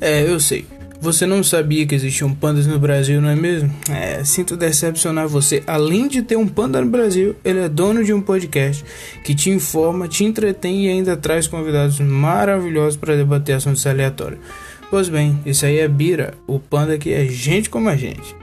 É, eu sei. Você não sabia que existiam pandas no Brasil, não é mesmo? É, sinto decepcionar você. Além de ter um panda no Brasil, ele é dono de um podcast que te informa, te entretém e ainda traz convidados maravilhosos para debater assuntos aleatórios. Pois bem, isso aí é Bira, o panda que é gente como a gente.